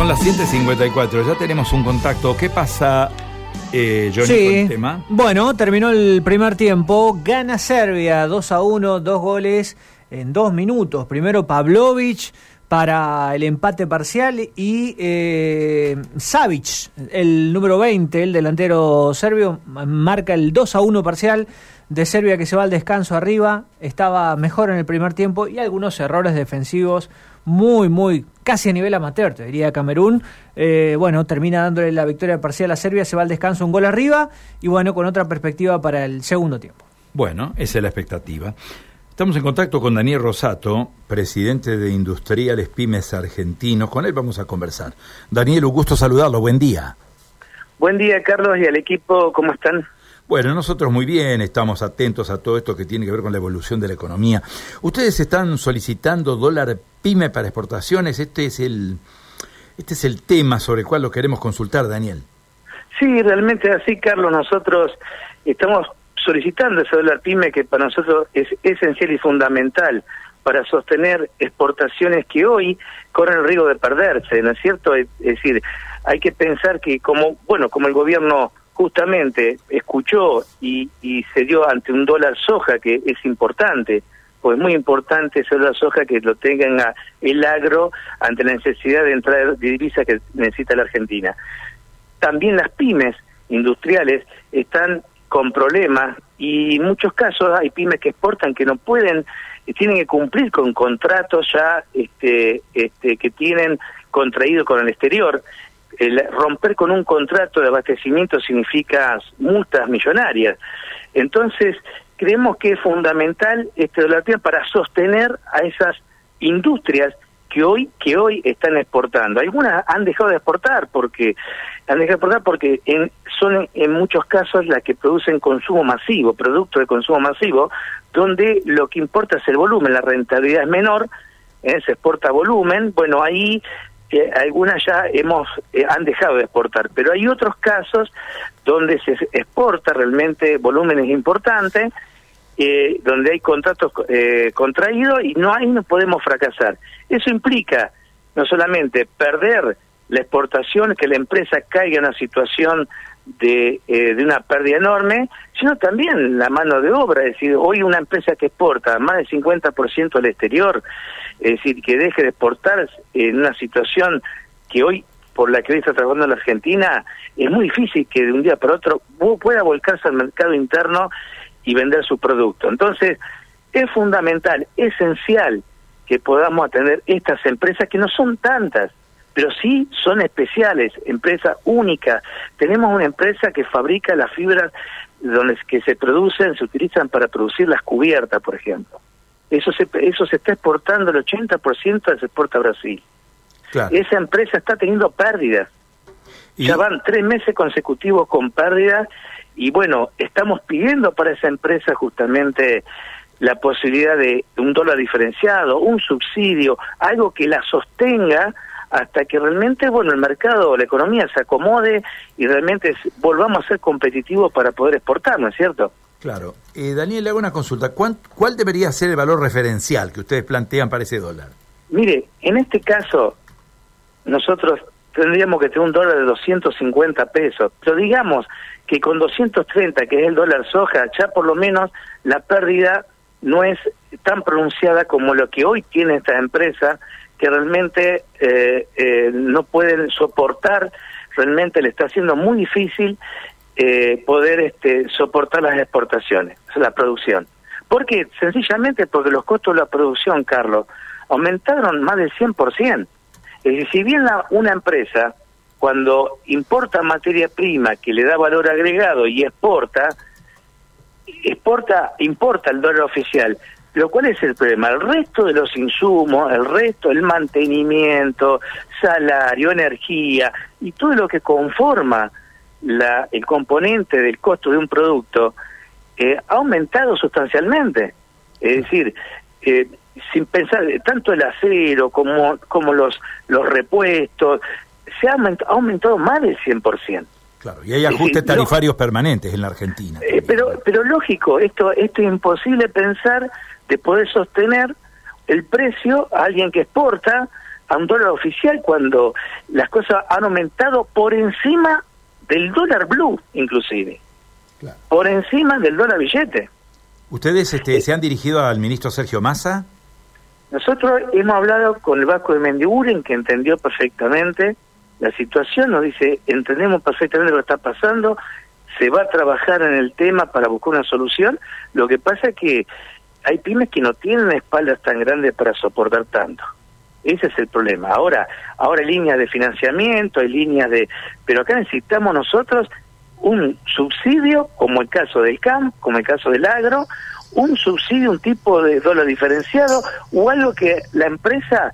Son las 7.54, ya tenemos un contacto. ¿Qué pasa, eh, Johnny, Sí. con el tema? Bueno, terminó el primer tiempo. Gana Serbia 2 a 1, dos goles en dos minutos. Primero Pavlovic para el empate parcial y eh, Savic, el número 20, el delantero serbio, marca el 2 a 1 parcial de Serbia que se va al descanso arriba. Estaba mejor en el primer tiempo y algunos errores defensivos muy, muy, casi a nivel amateur, te diría Camerún. Eh, bueno, termina dándole la victoria parcial a Serbia, se va al descanso un gol arriba y bueno, con otra perspectiva para el segundo tiempo. Bueno, esa es la expectativa. Estamos en contacto con Daniel Rosato, presidente de Industriales Pymes Argentinos. Con él vamos a conversar. Daniel, un gusto saludarlo. Buen día. Buen día, Carlos, y al equipo, ¿cómo están? Bueno, nosotros muy bien, estamos atentos a todo esto que tiene que ver con la evolución de la economía. Ustedes están solicitando dólar pyme para exportaciones. Este es el, este es el tema sobre el cual lo queremos consultar, Daniel. Sí, realmente así, Carlos, nosotros estamos solicitando ese dólar pyme que para nosotros es esencial y fundamental para sostener exportaciones que hoy corren el riesgo de perderse, ¿no es cierto? Es, decir, hay que pensar que como, bueno, como el gobierno justamente escuchó y, y se dio ante un dólar soja que es importante, pues muy importante ese dólar soja que lo tenga el agro ante la necesidad de entrar de divisa que necesita la Argentina. También las pymes industriales están con problemas y en muchos casos hay pymes que exportan que no pueden, eh, tienen que cumplir con contratos ya este, este, que tienen contraído con el exterior. El romper con un contrato de abastecimiento significa multas millonarias. Entonces, creemos que es fundamental este dólar para sostener a esas industrias que hoy que hoy están exportando. Algunas han dejado de exportar porque han dejado de exportar porque en, son en muchos casos las que producen consumo masivo, productos de consumo masivo, donde lo que importa es el volumen, la rentabilidad es menor, eh, se exporta volumen. Bueno, ahí eh, algunas ya hemos eh, han dejado de exportar, pero hay otros casos donde se exporta realmente volúmenes importantes eh, donde hay contratos eh, contraídos y no ahí no podemos fracasar. Eso implica no solamente perder la exportación, que la empresa caiga en una situación de, eh, de una pérdida enorme, sino también la mano de obra. Es decir, hoy una empresa que exporta más del 50% al exterior, es decir, que deje de exportar en una situación que hoy por la que está trabajando la Argentina, es muy difícil que de un día para otro pueda volcarse al mercado interno y vender su producto. Entonces, es fundamental, esencial que podamos atender estas empresas que no son tantas, pero sí son especiales, empresas únicas. Tenemos una empresa que fabrica las fibras donde que se producen, se utilizan para producir las cubiertas, por ejemplo. Eso se, eso se está exportando, el 80% se exporta a Brasil. Claro. Esa empresa está teniendo pérdidas. Y- Ya van tres meses consecutivos con pérdidas y bueno, estamos pidiendo para esa empresa justamente la posibilidad de un dólar diferenciado, un subsidio, algo que la sostenga hasta que realmente, bueno, el mercado, la economía se acomode y realmente volvamos a ser competitivos para poder exportar, ¿no es cierto? Claro. Eh, Daniel, le hago una consulta. ¿Cuán- ¿Cuál debería ser el valor referencial que ustedes plantean para ese dólar? Mire, en este caso, nosotros tendríamos que tener un dólar de 250 pesos, pero digamos que con 230, que es el dólar soja, ya por lo menos la pérdida no es tan pronunciada como lo que hoy tiene esta empresa, que realmente eh, eh, no pueden soportar, realmente le está haciendo muy difícil eh, poder este, soportar las exportaciones, la producción. ¿Por qué? Sencillamente porque los costos de la producción, Carlos, aumentaron más del 100%. Es decir, si bien una empresa, cuando importa materia prima que le da valor agregado y exporta, exporta, importa el dólar oficial. Pero ¿cuál es el problema? El resto de los insumos, el resto, el mantenimiento, salario, energía y todo lo que conforma la, el componente del costo de un producto eh, ha aumentado sustancialmente. Es decir, eh, sin pensar, tanto el acero como, como los, los repuestos, se ha aumentado, ha aumentado más del 100%. Claro, y hay ajustes sí, tarifarios permanentes en la Argentina. Eh, pero, pero lógico, esto, esto es imposible pensar de poder sostener el precio a alguien que exporta a un dólar oficial cuando las cosas han aumentado por encima del dólar blue, inclusive. Por encima del dólar billete. ¿Ustedes este, se han dirigido al ministro Sergio Massa? Nosotros hemos hablado con el Vasco de Mendiguren, que entendió perfectamente la situación, nos dice, entendemos perfectamente lo que está pasando, se va a trabajar en el tema para buscar una solución, lo que pasa es que hay pymes que no tienen espaldas tan grandes para soportar tanto. Ese es el problema. Ahora, ahora hay líneas de financiamiento, hay líneas de... Pero acá necesitamos nosotros un subsidio, como el caso del CAM, como el caso del agro, un subsidio, un tipo de dólar diferenciado o algo que la empresa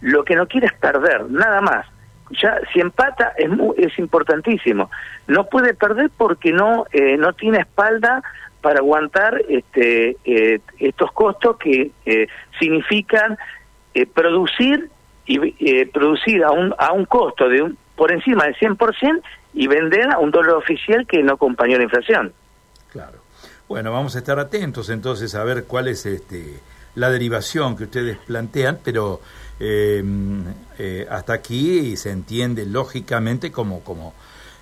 lo que no quiere es perder, nada más. Ya si empata es es importantísimo. No puede perder porque no eh, no tiene espalda para aguantar este eh, estos costos que eh, significan producir y producir a un a un costo de un, por encima del 100% y vender a un dólar oficial que no acompañó la inflación. Claro. Bueno, vamos a estar atentos entonces a ver cuál es este la derivación que ustedes plantean, pero em, eh, hasta aquí se entiende lógicamente como, como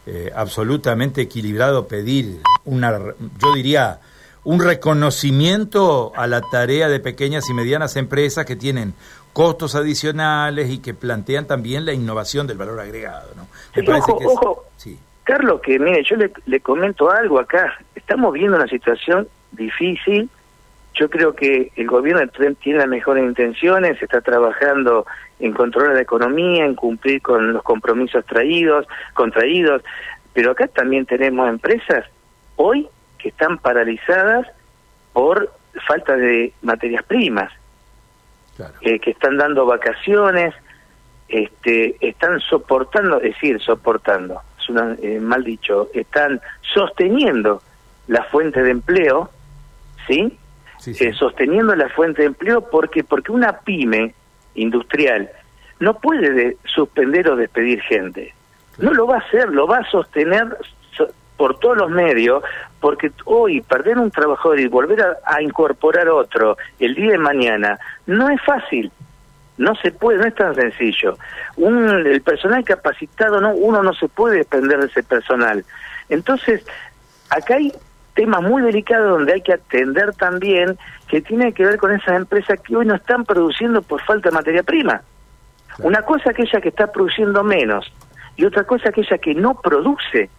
eh, absolutamente equilibrado pedir una, yo diría, un reconocimiento a la tarea de pequeñas y medianas empresas que tienen costos adicionales y que plantean también la innovación del valor agregado. ¿no? ojo, Carlos, que mire, yo le, le comento algo acá. Estamos viendo una situación difícil. Yo creo que el gobierno tiene las mejores intenciones, está trabajando en controlar la economía, en cumplir con los compromisos traídos, contraídos, pero acá también tenemos empresas hoy que están paralizadas por falta de materias primas, eh, que están dando vacaciones, este, están soportando, es decir, soportando, es una, eh, mal dicho, están sosteniendo la fuente de empleo, ¿sí? Eh, sosteniendo la fuente de empleo porque porque una pyme industrial no puede suspender o despedir gente. No lo va a hacer, lo va a sostener por todos los medios, porque hoy perder un trabajador y volver a, incorporar otro el día de mañana no es fácil. No se puede, no es tan sencillo. Un, el personal capacitado, no, uno no se puede depender de ese personal. Entonces, acá hay temas muy delicados donde hay que atender también que tiene que ver con esas empresas que hoy no están produciendo por falta de materia prima. Una cosa aquella que está produciendo menos y otra cosa aquella que no produce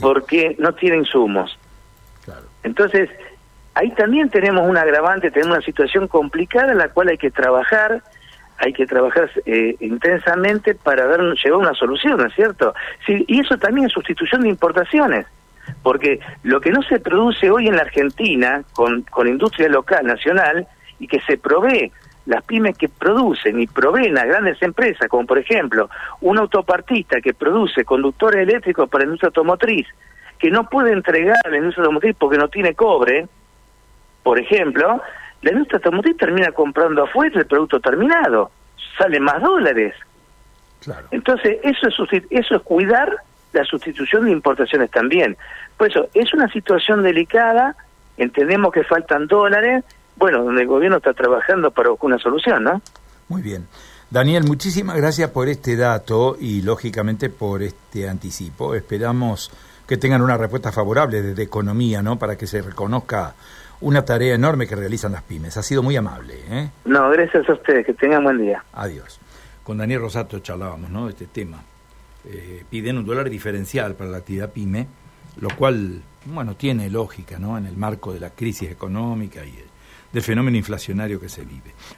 porque no tiene insumos. Entonces, ahí también tenemos un agravante, tenemos una situación complicada en la cual hay que trabajar, hay que trabajar eh, intensamente para dar, llevar una solución, ¿no es cierto? Sí, y eso también es sustitución de importaciones, porque lo que no se produce hoy en la Argentina con, con industria local, nacional, y que se provee las pymes que producen y proveen a grandes empresas, como por ejemplo un autopartista que produce conductores eléctricos para la industria automotriz, que no puede entregar a la industria automotriz porque no tiene cobre, por ejemplo, la industria automotriz termina comprando afuera el producto terminado, sale más dólares. Entonces, eso es, eso es cuidar la sustitución de importaciones también. Por eso, es una situación delicada, entendemos que faltan dólares, bueno, donde el gobierno está trabajando para buscar una solución, ¿no? Muy bien. Daniel, muchísimas gracias por este dato y lógicamente por este anticipo. Esperamos que tengan una respuesta favorable desde economía, ¿no? Para que se reconozca una tarea enorme que realizan las pymes. Ha sido muy amable. ¿eh? No, gracias a ustedes. Que tengan buen día. Adiós. Con Daniel Rosato charlábamos, ¿no? De este tema. Eh, piden un dólar diferencial para la actividad pyme, lo cual, bueno, tiene lógica, ¿no? En el marco de la crisis económica y del fenómeno inflacionario que se vive.